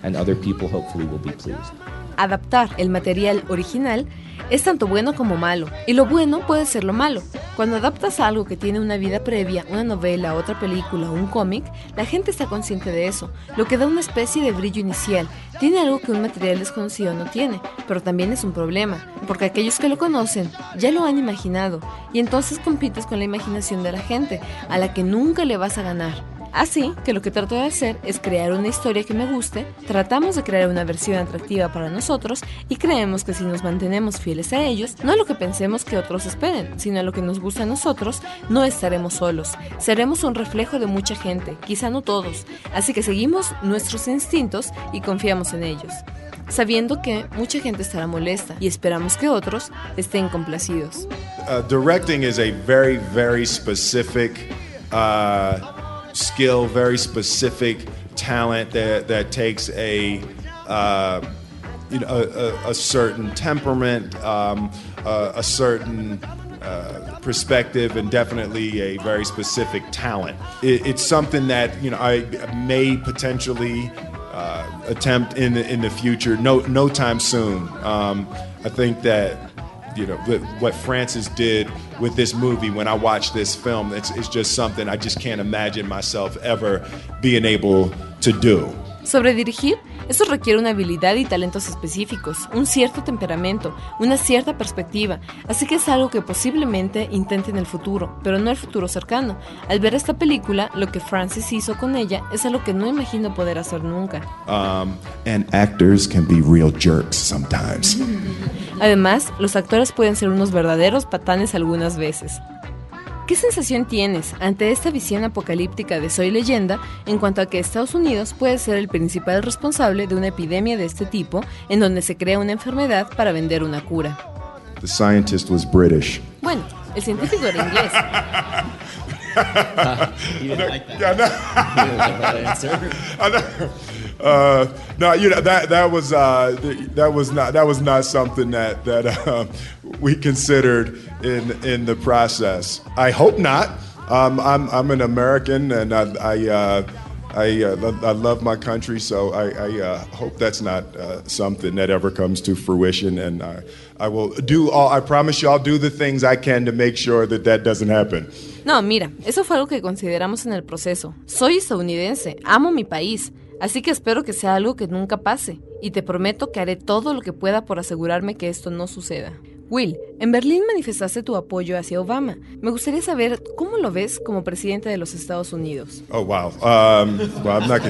and other people hopefully will be pleased. Adaptar el material original es tanto bueno como malo, y lo bueno puede ser lo malo. Cuando adaptas algo que tiene una vida previa, una novela, otra película o un cómic, la gente está consciente de eso, lo que da una especie de brillo inicial. Tiene algo que un material desconocido no tiene, pero también es un problema, porque aquellos que lo conocen ya lo han imaginado, y entonces compites con la imaginación de la gente, a la que nunca le vas a ganar. Así que lo que trato de hacer es crear una historia que me guste, tratamos de crear una versión atractiva para nosotros y creemos que si nos mantenemos fieles a ellos, no a lo que pensemos que otros esperen, sino a lo que nos gusta a nosotros, no estaremos solos. Seremos un reflejo de mucha gente, quizá no todos, así que seguimos nuestros instintos y confiamos en ellos sabiendo que mucha gente estará molesta y esperamos que otros estén complacidos. Uh, directing is a very, very specific uh, skill, very specific talent that, that takes a uh, you know a, a, a certain temperament, um, a, a, certain uh, perspective, and definitely a very specific talent. It, it's something that you know I may potentially uh, attempt in the, in the future. No, no time soon. Um, I think that you know, what Francis did with this movie when I watch this film, it's, it's just something I just can't imagine myself ever being able to do. Sobre dirigir, Eso requiere una habilidad y talentos específicos, un cierto temperamento, una cierta perspectiva, así que es algo que posiblemente intente en el futuro, pero no el futuro cercano. Al ver esta película, lo que Francis hizo con ella es algo que no imagino poder hacer nunca. Um, and actors can be real jerks sometimes. Además, los actores pueden ser unos verdaderos patanes algunas veces. ¿Qué sensación tienes ante esta visión apocalíptica de Soy leyenda en cuanto a que Estados Unidos puede ser el principal responsable de una epidemia de este tipo en donde se crea una enfermedad para vender una cura? The scientist was British. Bueno, el científico era inglés. Uh, no, you know that that was uh, that was not that was not something that that uh, we considered in in the process. I hope not. Um, I'm I'm an American, and I I, uh, I, uh, I, love my country, so I, I uh, hope that's not uh, something that ever comes to fruition. And I, I will do all. I promise you, I'll do the things I can to make sure that that doesn't happen. No, mira, eso fue algo que consideramos en el proceso. Soy estadounidense, amo mi país. Así que espero que sea algo que nunca pase, y te prometo que haré todo lo que pueda por asegurarme que esto no suceda. Will, en Berlín manifestaste tu apoyo hacia Obama. Me gustaría saber cómo lo ves como presidente de los Estados Unidos. Oh, wow. Um, well, I'm not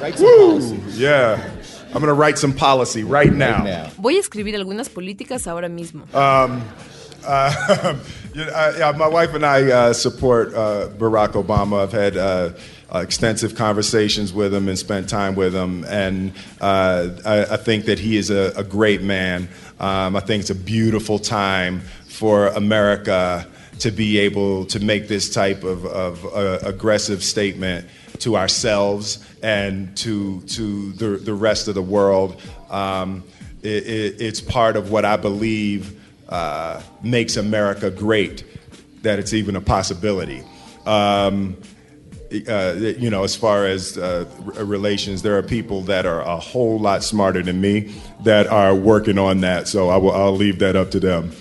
Write some policy. Yeah. I'm going to write some policy right now. Voy a escribir algunas políticas ahora mismo. Um, uh, yeah, my wife and I uh, support uh, Barack Obama. I've had uh, extensive conversations with him and spent time with him, and uh, I, I, think that he is a, a great man. Um, I think it's a beautiful time for America to be able to make this type of, of uh, aggressive statement to ourselves and to, to the, the rest of the world. Um, it, it, it's part of what I believe uh, makes America great, that it's even a possibility. Um, uh, you know, as far as uh, relations, there are people that are a whole lot smarter than me that are working on that. So I will, I'll leave that up to them.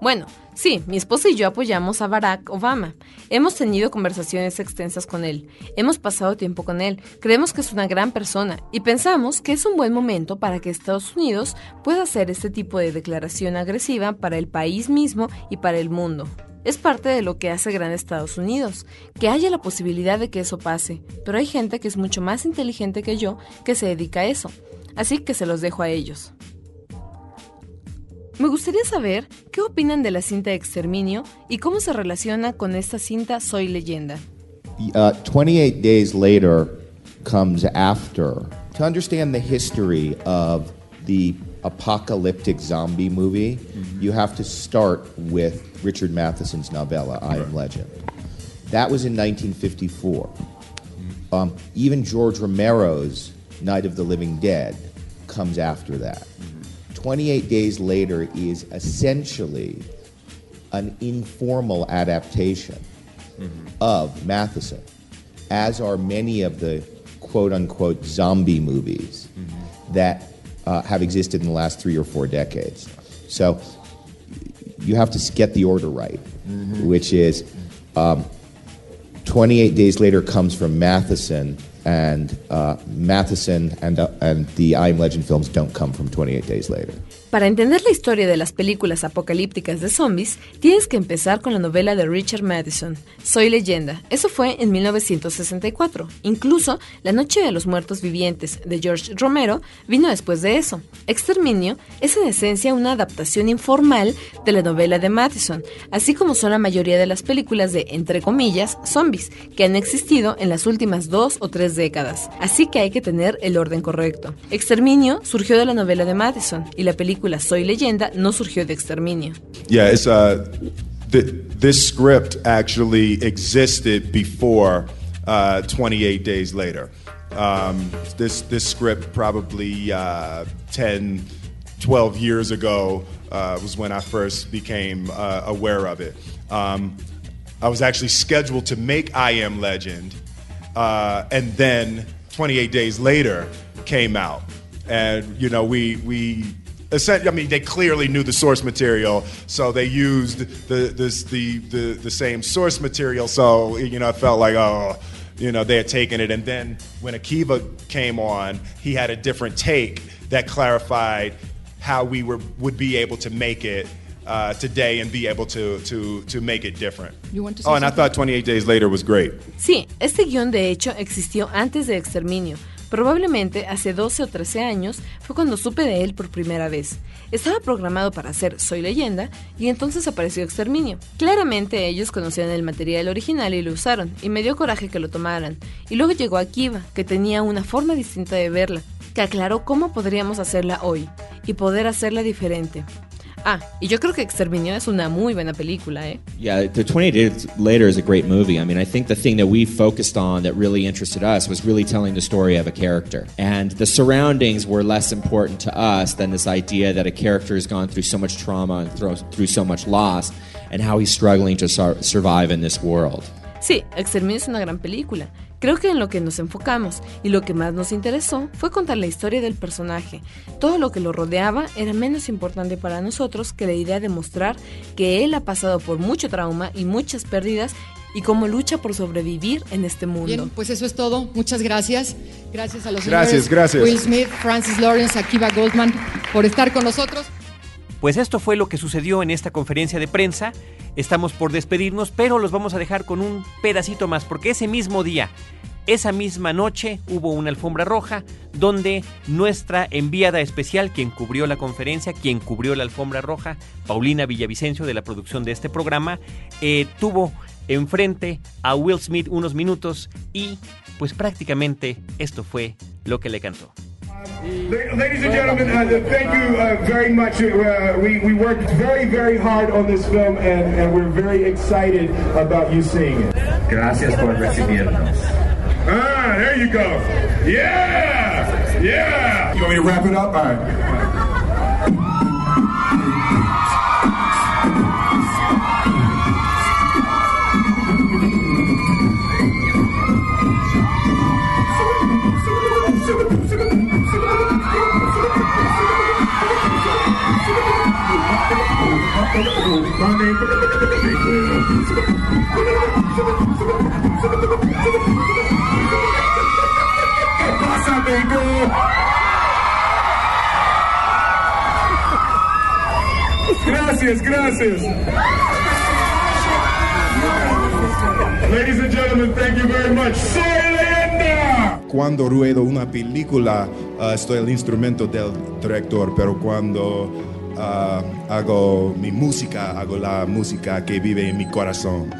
Bueno, sí, mi esposa y yo apoyamos a Barack Obama. Hemos tenido conversaciones extensas con él. Hemos pasado tiempo con él. Creemos que es una gran persona y pensamos que es un buen momento para que Estados Unidos pueda hacer este tipo de declaración agresiva para el país mismo y para el mundo. Es parte de lo que hace gran Estados Unidos, que haya la posibilidad de que eso pase, pero hay gente que es mucho más inteligente que yo que se dedica a eso, así que se los dejo a ellos. Me gustaría saber qué opinan de la cinta Exterminio y cómo se relaciona con esta cinta Soy leyenda. 28 uh, days later comes after. To understand the history of the apocalyptic zombie movie, mm-hmm. you have to start with Richard Matheson's novella, I Am Legend. That was in 1954. Mm-hmm. Um, even George Romero's Night of the Living Dead comes after that. Mm-hmm. 28 Days Later is essentially an informal adaptation mm-hmm. of Matheson, as are many of the quote unquote zombie movies mm-hmm. that uh, have existed in the last three or four decades. So you have to get the order right, mm-hmm. which is um, 28 days later comes from Matheson, and uh, Matheson and, uh, and the I Am Legend films don't come from 28 days later. Para entender la historia de las películas apocalípticas de zombies, tienes que empezar con la novela de Richard Madison, Soy leyenda. Eso fue en 1964. Incluso La Noche de los Muertos Vivientes, de George Romero, vino después de eso. Exterminio es en esencia una adaptación informal de la novela de Madison, así como son la mayoría de las películas de, entre comillas, zombies, que han existido en las últimas dos o tres décadas. Así que hay que tener el orden correcto. Exterminio surgió de la novela de Madison y la película película Soy Leyenda no surgió de exterminio. Yeah, it's uh, th- this script actually existed before uh, 28 days later. Um, this this script probably uh, 10, 12 years ago uh, was when I first became uh, aware of it. Um, I was actually scheduled to make I Am Legend, uh, and then 28 days later came out, and you know we we I mean, they clearly knew the source material, so they used the, this, the, the, the same source material. So, you know, I felt like, oh, you know, they had taken it. And then when Akiva came on, he had a different take that clarified how we were, would be able to make it uh, today and be able to, to, to make it different. You want to oh, and I thought 28 Days Later was great. Sí, este guión de hecho existió antes de Exterminio. Probablemente hace 12 o 13 años fue cuando supe de él por primera vez. Estaba programado para hacer Soy leyenda y entonces apareció Exterminio. Claramente ellos conocían el material original y lo usaron, y me dio coraje que lo tomaran. Y luego llegó Akiva, que tenía una forma distinta de verla, que aclaró cómo podríamos hacerla hoy y poder hacerla diferente. Ah, y yo creo que Exterminio es una muy buena película, ¿eh? Yeah, the 28 Days Later is a great movie. I mean, I think the thing that we focused on that really interested us was really telling the story of a character. And the surroundings were less important to us than this idea that a character has gone through so much trauma and through, through so much loss and how he's struggling to sur- survive in this world. Sí, Exterminio es una gran película. Creo que en lo que nos enfocamos y lo que más nos interesó fue contar la historia del personaje. Todo lo que lo rodeaba era menos importante para nosotros que la idea de mostrar que él ha pasado por mucho trauma y muchas pérdidas y cómo lucha por sobrevivir en este mundo. Bien, pues eso es todo. Muchas gracias. Gracias a los Gracias, señores gracias. Will Smith, Francis Lawrence, Akiva Goldman por estar con nosotros. Pues esto fue lo que sucedió en esta conferencia de prensa. Estamos por despedirnos, pero los vamos a dejar con un pedacito más, porque ese mismo día, esa misma noche, hubo una alfombra roja donde nuestra enviada especial, quien cubrió la conferencia, quien cubrió la alfombra roja, Paulina Villavicencio de la producción de este programa, eh, tuvo enfrente a Will Smith unos minutos y pues prácticamente esto fue lo que le cantó. Ladies and gentlemen, uh, thank you uh, very much. Uh, we, we worked very, very hard on this film, and, and we're very excited about you seeing it. Gracias por recibirnos. Ah, there you go. Yeah, yeah. You want me to wrap it up? All right. Gracias, gracias. Ladies and gentlemen, thank you very much. ¡Soy leyenda! Cuando ruedo una película, ah, estoy al instrumento del director, pero cuando ah, hago mi música, hago la música que vive en mi corazón.